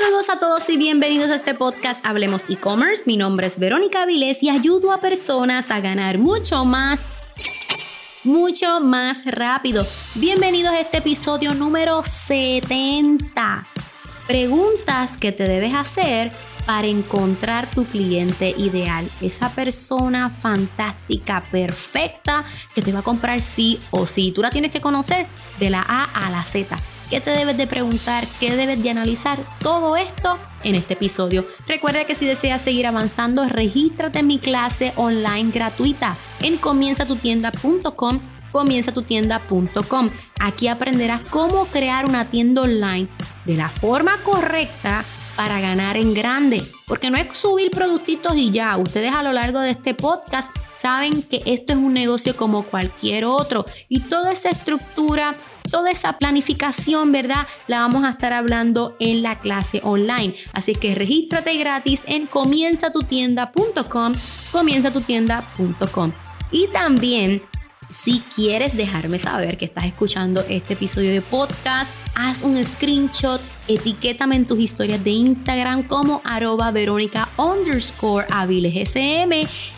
Saludos a todos y bienvenidos a este podcast Hablemos e-commerce. Mi nombre es Verónica Vilés y ayudo a personas a ganar mucho más, mucho más rápido. Bienvenidos a este episodio número 70. Preguntas que te debes hacer para encontrar tu cliente ideal, esa persona fantástica, perfecta, que te va a comprar sí o sí. Tú la tienes que conocer de la A a la Z. ¿Qué te debes de preguntar? ¿Qué debes de analizar? Todo esto en este episodio. Recuerda que si deseas seguir avanzando, regístrate en mi clase online gratuita en comienzatutienda.com comienzatutienda.com. Aquí aprenderás cómo crear una tienda online de la forma correcta para ganar en grande. Porque no es subir productitos y ya. Ustedes a lo largo de este podcast saben que esto es un negocio como cualquier otro. Y toda esa estructura, toda esa planificación, ¿verdad? La vamos a estar hablando en la clase online. Así que regístrate gratis en comienzatutienda.com, comienzatutienda.com. Y también si quieres dejarme saber que estás escuchando este episodio de podcast, haz un screenshot, etiquétame en tus historias de Instagram como arroba verónica underscore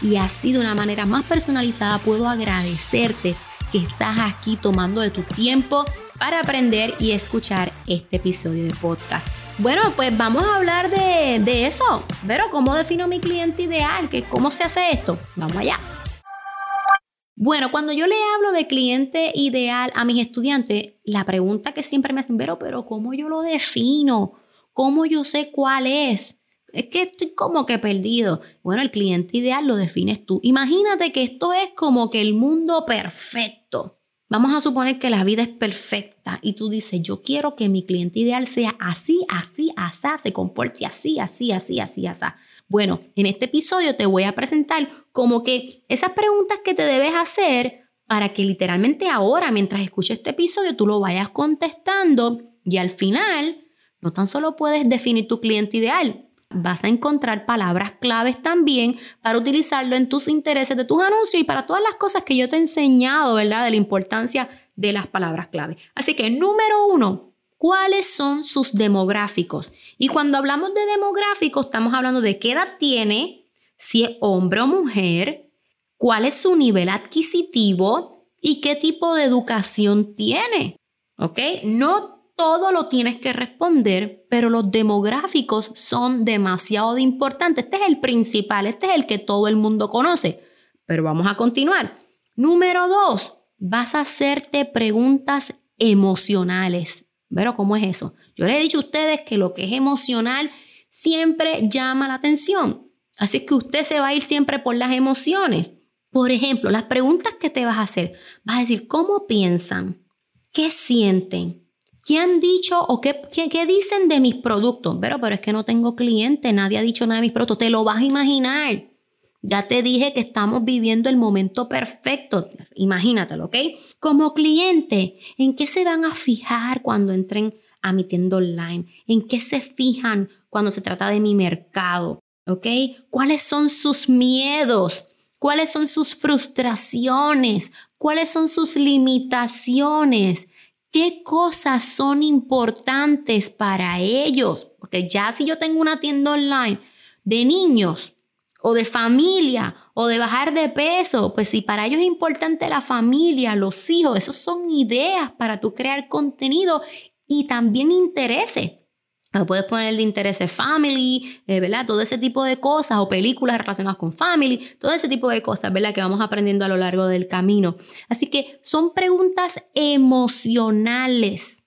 y así de una manera más personalizada puedo agradecerte que estás aquí tomando de tu tiempo para aprender y escuchar este episodio de podcast. Bueno, pues vamos a hablar de, de eso. Pero, ¿cómo defino mi cliente ideal? ¿Cómo se hace esto? Vamos allá. Bueno, cuando yo le hablo de cliente ideal a mis estudiantes, la pregunta que siempre me hacen, pero, pero ¿cómo yo lo defino? ¿Cómo yo sé cuál es? Es que estoy como que perdido. Bueno, el cliente ideal lo defines tú. Imagínate que esto es como que el mundo perfecto. Vamos a suponer que la vida es perfecta y tú dices, yo quiero que mi cliente ideal sea así, así, así, se comporte así, así, así, así, así. Bueno, en este episodio te voy a presentar como que esas preguntas que te debes hacer para que literalmente ahora, mientras escuches este episodio, tú lo vayas contestando y al final no tan solo puedes definir tu cliente ideal, vas a encontrar palabras claves también para utilizarlo en tus intereses de tus anuncios y para todas las cosas que yo te he enseñado, ¿verdad? De la importancia de las palabras clave. Así que número uno, cuáles son sus demográficos. Y cuando hablamos de demográficos, estamos hablando de qué edad tiene, si es hombre o mujer, cuál es su nivel adquisitivo y qué tipo de educación tiene. ¿Ok? No todo lo tienes que responder, pero los demográficos son demasiado importantes. Este es el principal, este es el que todo el mundo conoce. Pero vamos a continuar. Número dos, vas a hacerte preguntas emocionales. Pero ¿cómo es eso? Yo les he dicho a ustedes que lo que es emocional siempre llama la atención. Así que usted se va a ir siempre por las emociones. Por ejemplo, las preguntas que te vas a hacer, vas a decir, ¿cómo piensan? ¿Qué sienten? ¿Qué han dicho o qué, qué, dicen de mis productos? Pero, pero es que no tengo cliente, nadie ha dicho nada de mis productos. Te lo vas a imaginar. Ya te dije que estamos viviendo el momento perfecto. Imagínatelo, ¿ok? Como cliente, ¿en qué se van a fijar cuando entren a mi tienda online? ¿En qué se fijan cuando se trata de mi mercado? ¿Ok? ¿Cuáles son sus miedos? ¿Cuáles son sus frustraciones? ¿Cuáles son sus limitaciones? ¿Qué cosas son importantes para ellos? Porque ya si yo tengo una tienda online de niños, o de familia o de bajar de peso, pues si para ellos es importante la familia, los hijos, esos son ideas para tú crear contenido y también intereses. Puedes poner de intereses family, eh, ¿verdad? Todo ese tipo de cosas o películas relacionadas con family, todo ese tipo de cosas, ¿verdad? Que vamos aprendiendo a lo largo del camino. Así que son preguntas emocionales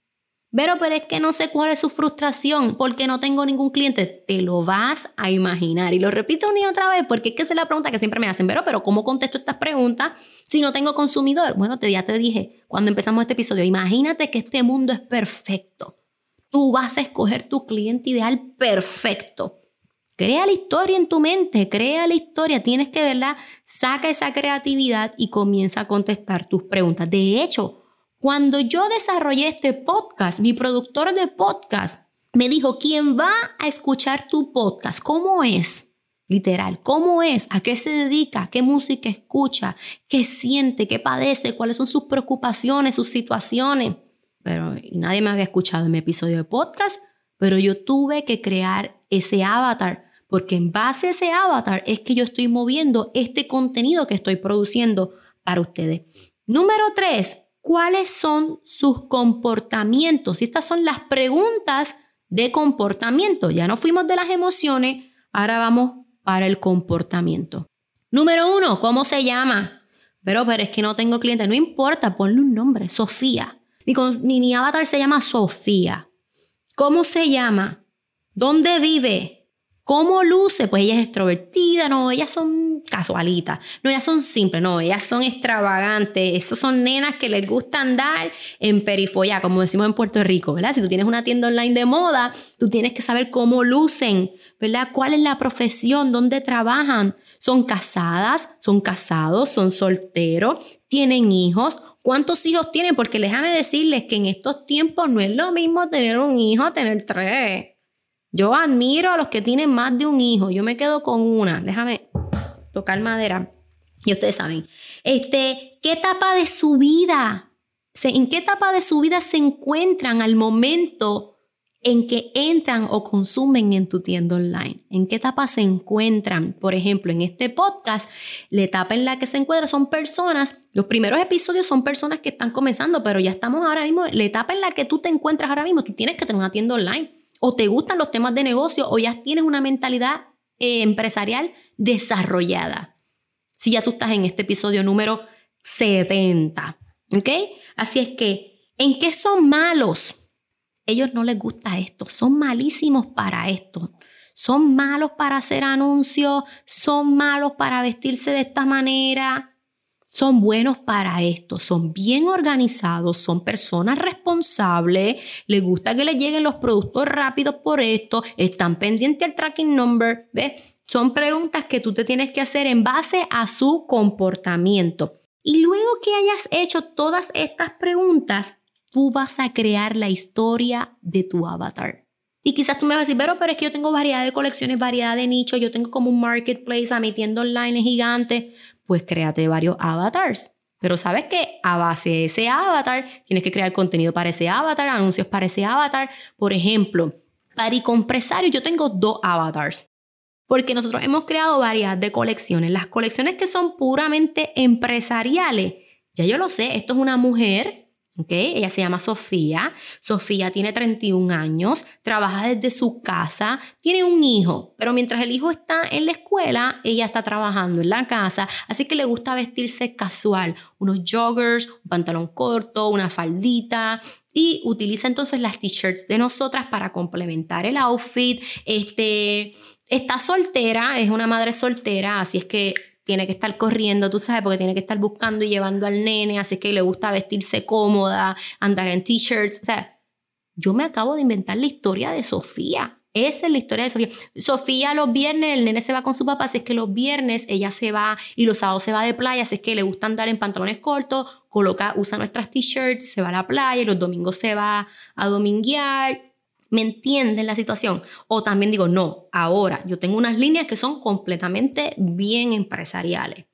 pero, pero es que no sé cuál es su frustración porque no tengo ningún cliente. Te lo vas a imaginar. Y lo repito una y otra vez porque es que esa es la pregunta que siempre me hacen. Pero, pero ¿cómo contesto estas preguntas si no tengo consumidor? Bueno, te, ya te dije cuando empezamos este episodio. Imagínate que este mundo es perfecto. Tú vas a escoger tu cliente ideal perfecto. Crea la historia en tu mente, crea la historia. Tienes que, ¿verdad? Saca esa creatividad y comienza a contestar tus preguntas. De hecho, cuando yo desarrollé este podcast, mi productor de podcast me dijo, ¿quién va a escuchar tu podcast? ¿Cómo es? Literal, ¿cómo es? ¿A qué se dedica? ¿Qué música escucha? ¿Qué siente? ¿Qué padece? ¿Cuáles son sus preocupaciones, sus situaciones? Pero nadie me había escuchado en mi episodio de podcast, pero yo tuve que crear ese avatar porque en base a ese avatar es que yo estoy moviendo este contenido que estoy produciendo para ustedes. Número tres, ¿cuáles son sus comportamientos? Estas son las preguntas de comportamiento. Ya no fuimos de las emociones, ahora vamos para el comportamiento. Número uno, ¿cómo se llama? Pero, pero es que no tengo cliente, no importa, ponle un nombre, Sofía. Mi, mi avatar se llama Sofía. ¿Cómo se llama? ¿Dónde vive? ¿Cómo luce? Pues ella es extrovertida, no, ellas son casualitas, no, ellas son simples, no, ellas son extravagantes, esas son nenas que les gusta andar en perifolla, como decimos en Puerto Rico, ¿verdad? Si tú tienes una tienda online de moda, tú tienes que saber cómo lucen, ¿verdad? ¿Cuál es la profesión? ¿Dónde trabajan? ¿Son casadas? ¿Son casados? ¿Son solteros? ¿Tienen hijos? ¿Cuántos hijos tienen? Porque déjame decirles que en estos tiempos no es lo mismo tener un hijo, tener tres. Yo admiro a los que tienen más de un hijo. Yo me quedo con una. Déjame tocar madera. Y ustedes saben, este, ¿qué etapa de su vida? ¿En qué etapa de su vida se encuentran al momento en que entran o consumen en tu tienda online? ¿En qué etapa se encuentran? Por ejemplo, en este podcast, la etapa en la que se encuentran son personas, los primeros episodios son personas que están comenzando, pero ya estamos ahora mismo, la etapa en la que tú te encuentras ahora mismo, tú tienes que tener una tienda online o te gustan los temas de negocio o ya tienes una mentalidad eh, empresarial desarrollada. Si ya tú estás en este episodio número 70, ¿ok? Así es que, ¿en qué son malos? Ellos no les gusta esto, son malísimos para esto. Son malos para hacer anuncios, son malos para vestirse de esta manera, son buenos para esto, son bien organizados, son personas responsables, les gusta que les lleguen los productos rápidos por esto, están pendientes al tracking number, ¿ves? Son preguntas que tú te tienes que hacer en base a su comportamiento. Y luego que hayas hecho todas estas preguntas, tú vas a crear la historia de tu avatar. Y quizás tú me vas a decir, pero, pero es que yo tengo variedad de colecciones, variedad de nichos, yo tengo como un marketplace, a mi tienda online gigante pues créate varios avatars. Pero sabes que a base de ese avatar tienes que crear contenido para ese avatar, anuncios para ese avatar. Por ejemplo, para compresario yo tengo dos avatars. Porque nosotros hemos creado varias de colecciones. Las colecciones que son puramente empresariales, ya yo lo sé, esto es una mujer ella se llama Sofía. Sofía tiene 31 años, trabaja desde su casa, tiene un hijo, pero mientras el hijo está en la escuela, ella está trabajando en la casa, así que le gusta vestirse casual, unos joggers, un pantalón corto, una faldita y utiliza entonces las t-shirts de nosotras para complementar el outfit. Este, está soltera, es una madre soltera, así es que tiene que estar corriendo, tú sabes, porque tiene que estar buscando y llevando al nene, así que le gusta vestirse cómoda, andar en t-shirts. O sea, yo me acabo de inventar la historia de Sofía. Esa es la historia de Sofía. Sofía los viernes, el nene se va con su papá, así es que los viernes ella se va y los sábados se va de playa, así es que le gusta andar en pantalones cortos, coloca, usa nuestras t-shirts, se va a la playa y los domingos se va a dominguear ¿Me entienden la situación? O también digo, no, ahora yo tengo unas líneas que son completamente bien empresariales.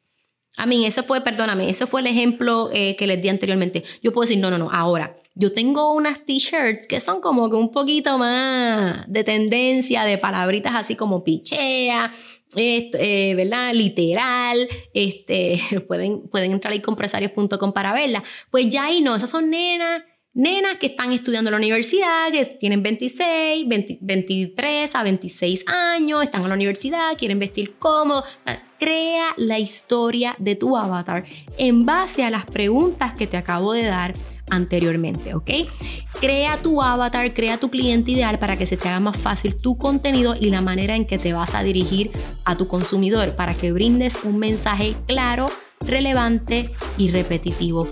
A mí, ese fue, perdóname, ese fue el ejemplo eh, que les di anteriormente. Yo puedo decir, no, no, no, ahora, yo tengo unas t-shirts que son como que un poquito más de tendencia, de palabritas así como pichea, eh, ¿verdad? Literal, este, pueden, pueden entrar ahí compresarios.com para verla. Pues ya ahí no, esas son nenas nenas que están estudiando en la universidad, que tienen 26, 23 a 26 años, están en la universidad, quieren vestir cómodo. Crea la historia de tu avatar en base a las preguntas que te acabo de dar anteriormente, ¿ok? Crea tu avatar, crea tu cliente ideal para que se te haga más fácil tu contenido y la manera en que te vas a dirigir a tu consumidor para que brindes un mensaje claro, relevante y repetitivo.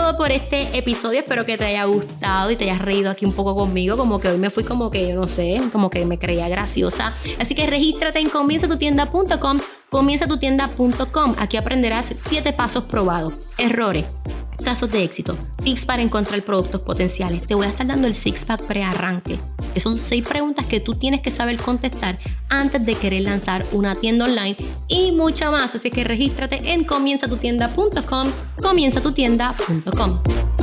Todo por este episodio. Espero que te haya gustado y te hayas reído aquí un poco conmigo. Como que hoy me fui como que, yo no sé, como que me creía graciosa. Así que regístrate en comienzatutienda.com. Comienzatutienda.com. Aquí aprenderás 7 pasos probados. Errores casos de éxito, tips para encontrar productos potenciales. Te voy a estar dando el six pack pre-arranque, que son seis preguntas que tú tienes que saber contestar antes de querer lanzar una tienda online y mucha más. Así que regístrate en comienzatutienda.com, comienzatutienda.com.